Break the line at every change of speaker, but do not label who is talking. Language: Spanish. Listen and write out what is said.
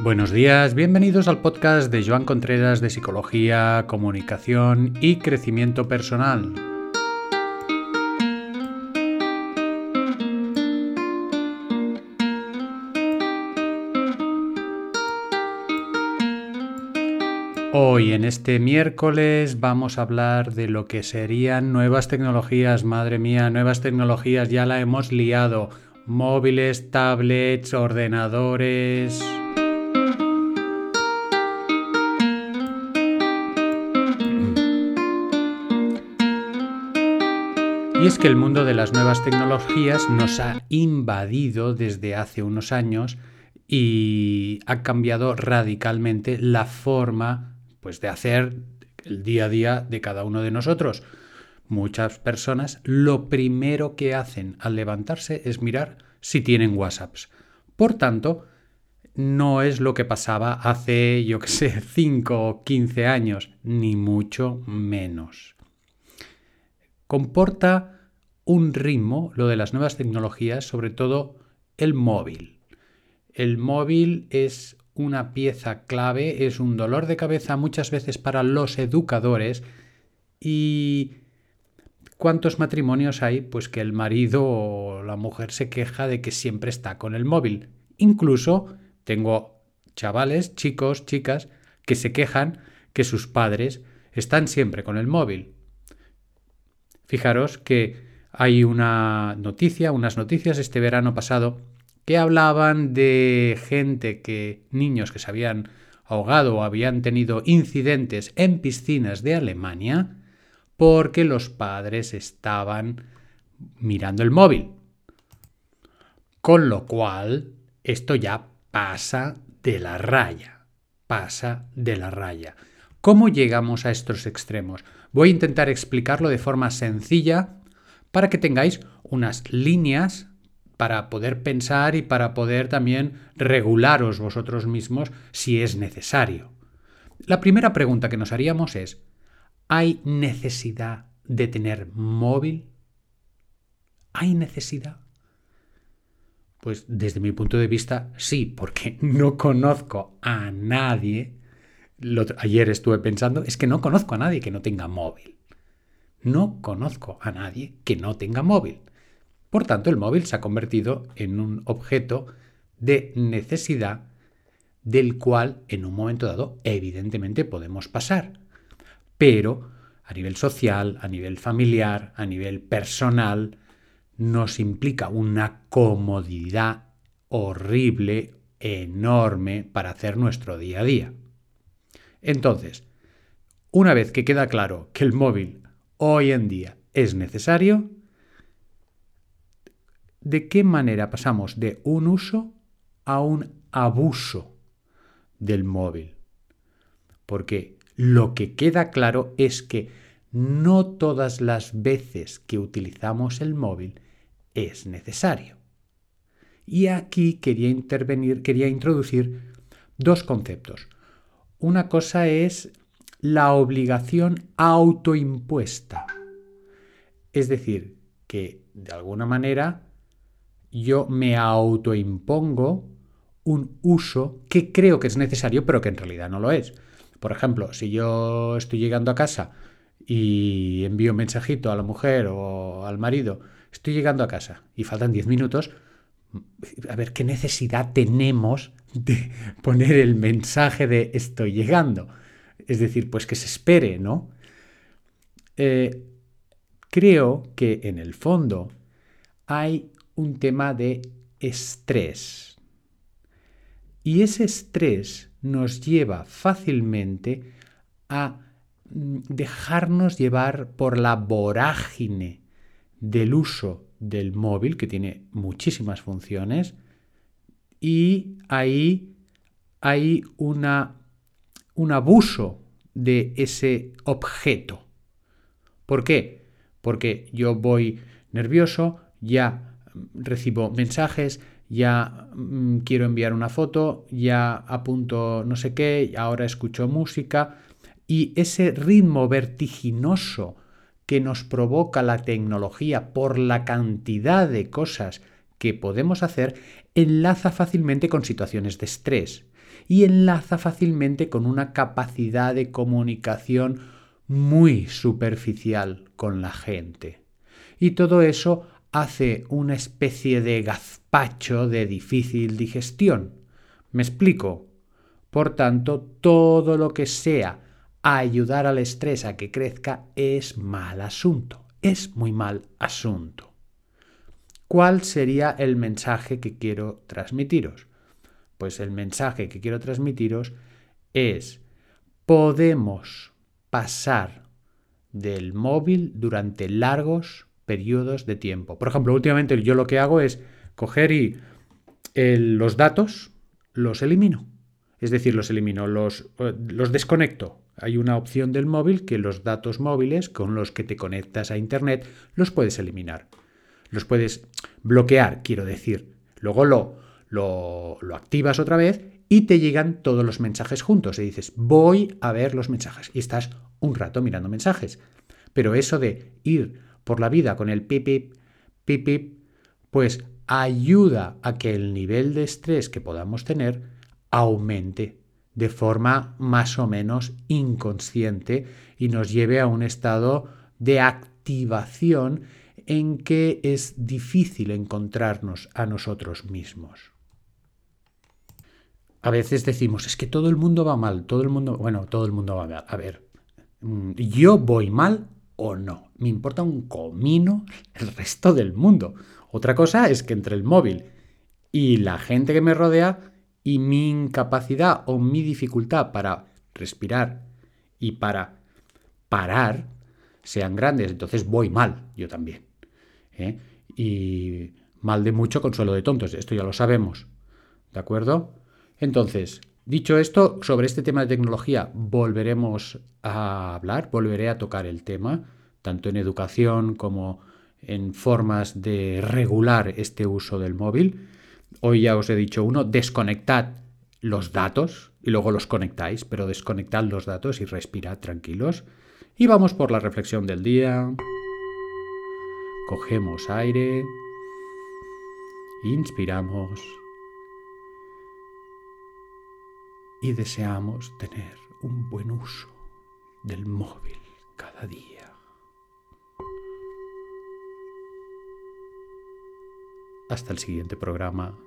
Buenos días, bienvenidos al podcast de Joan Contreras de Psicología, Comunicación y Crecimiento Personal. Hoy en este miércoles vamos a hablar de lo que serían nuevas tecnologías, madre mía, nuevas tecnologías, ya la hemos liado, móviles, tablets, ordenadores... Y es que el mundo de las nuevas tecnologías nos ha invadido desde hace unos años y ha cambiado radicalmente la forma pues, de hacer el día a día de cada uno de nosotros. Muchas personas lo primero que hacen al levantarse es mirar si tienen WhatsApps. Por tanto, no es lo que pasaba hace, yo que sé, 5 o 15 años, ni mucho menos comporta un ritmo, lo de las nuevas tecnologías, sobre todo el móvil. El móvil es una pieza clave, es un dolor de cabeza muchas veces para los educadores y ¿cuántos matrimonios hay? Pues que el marido o la mujer se queja de que siempre está con el móvil. Incluso tengo chavales, chicos, chicas, que se quejan que sus padres están siempre con el móvil. Fijaros que hay una noticia, unas noticias este verano pasado que hablaban de gente que, niños que se habían ahogado o habían tenido incidentes en piscinas de Alemania porque los padres estaban mirando el móvil. Con lo cual, esto ya pasa de la raya. Pasa de la raya. ¿Cómo llegamos a estos extremos? Voy a intentar explicarlo de forma sencilla para que tengáis unas líneas para poder pensar y para poder también regularos vosotros mismos si es necesario. La primera pregunta que nos haríamos es, ¿hay necesidad de tener móvil? ¿Hay necesidad? Pues desde mi punto de vista sí, porque no conozco a nadie ayer estuve pensando, es que no conozco a nadie que no tenga móvil. No conozco a nadie que no tenga móvil. Por tanto, el móvil se ha convertido en un objeto de necesidad del cual en un momento dado evidentemente podemos pasar. Pero a nivel social, a nivel familiar, a nivel personal, nos implica una comodidad horrible, enorme para hacer nuestro día a día. Entonces, una vez que queda claro que el móvil hoy en día es necesario, ¿de qué manera pasamos de un uso a un abuso del móvil? Porque lo que queda claro es que no todas las veces que utilizamos el móvil es necesario. Y aquí quería intervenir, quería introducir dos conceptos. Una cosa es la obligación autoimpuesta. Es decir, que de alguna manera yo me autoimpongo un uso que creo que es necesario, pero que en realidad no lo es. Por ejemplo, si yo estoy llegando a casa y envío un mensajito a la mujer o al marido, estoy llegando a casa y faltan 10 minutos, a ver, ¿qué necesidad tenemos de poner el mensaje de estoy llegando? Es decir, pues que se espere, ¿no? Eh, creo que en el fondo hay un tema de estrés. Y ese estrés nos lleva fácilmente a mm, dejarnos llevar por la vorágine del uso del móvil, que tiene muchísimas funciones, y ahí hay un abuso de ese objeto. ¿Por qué? Porque yo voy nervioso, ya recibo mensajes, ya mm, quiero enviar una foto, ya apunto no sé qué, ahora escucho música y ese ritmo vertiginoso que nos provoca la tecnología por la cantidad de cosas que podemos hacer, enlaza fácilmente con situaciones de estrés. y enlaza fácilmente con una capacidad de comunicación muy superficial con la gente. Y todo eso hace una especie de gazpacho de difícil digestión. ¿Me explico? Por tanto, todo lo que sea ayudar al estrés a que crezca es mal asunto, es muy mal asunto. ¿Cuál sería el mensaje que quiero transmitiros? Pues el mensaje que quiero transmitiros es podemos pasar del móvil durante largos periodos de tiempo. Por ejemplo, últimamente yo lo que hago es coger y los datos los elimino. Es decir, los elimino, los, eh, los desconecto. Hay una opción del móvil que los datos móviles con los que te conectas a Internet los puedes eliminar. Los puedes bloquear, quiero decir. Luego lo, lo, lo activas otra vez y te llegan todos los mensajes juntos. Y dices, voy a ver los mensajes. Y estás un rato mirando mensajes. Pero eso de ir por la vida con el pip, pip, pues ayuda a que el nivel de estrés que podamos tener aumente de forma más o menos inconsciente y nos lleve a un estado de activación en que es difícil encontrarnos a nosotros mismos. A veces decimos, es que todo el mundo va mal, todo el mundo, bueno, todo el mundo va mal. A ver, mm, ¿yo voy mal o no? Me importa un comino el resto del mundo. Otra cosa es que entre el móvil y la gente que me rodea y mi incapacidad o mi dificultad para respirar y para parar sean grandes, entonces voy mal, yo también. ¿eh? Y mal de mucho, consuelo de tontos, esto ya lo sabemos. ¿De acuerdo? Entonces, dicho esto, sobre este tema de tecnología volveremos a hablar, volveré a tocar el tema, tanto en educación como en formas de regular este uso del móvil. Hoy ya os he dicho uno, desconectad los datos y luego los conectáis, pero desconectad los datos y respirad tranquilos. Y vamos por la reflexión del día. Cogemos aire, inspiramos y deseamos tener un buen uso del móvil cada día. Hasta el siguiente programa.